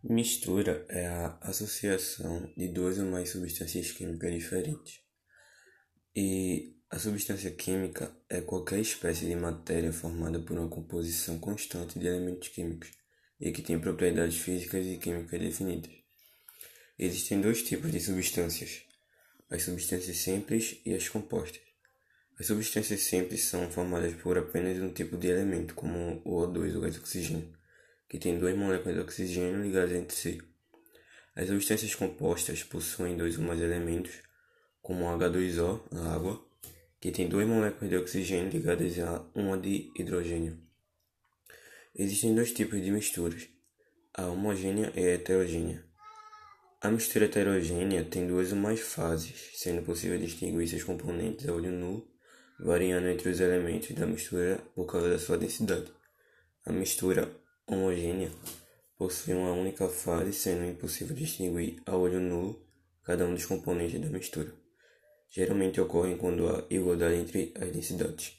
Mistura é a associação de duas ou mais substâncias químicas diferentes. E a substância química é qualquer espécie de matéria formada por uma composição constante de elementos químicos e que tem propriedades físicas e químicas definidas. Existem dois tipos de substâncias: as substâncias simples e as compostas. As substâncias simples são formadas por apenas um tipo de elemento, como o O2, o gás oxigênio que tem duas moléculas de oxigênio ligadas entre si. As substâncias compostas possuem dois ou mais elementos, como o H2O, a água, que tem duas moléculas de oxigênio ligadas a uma de hidrogênio. Existem dois tipos de misturas, a homogênea e a heterogênea. A mistura heterogênea tem duas ou mais fases, sendo possível distinguir seus componentes a olho nu, variando entre os elementos da mistura por causa da sua densidade. A mistura homogênea possui uma única fase, sendo impossível distinguir a olho nu cada um dos componentes da mistura. Geralmente ocorrem quando há igualdade entre as densidades.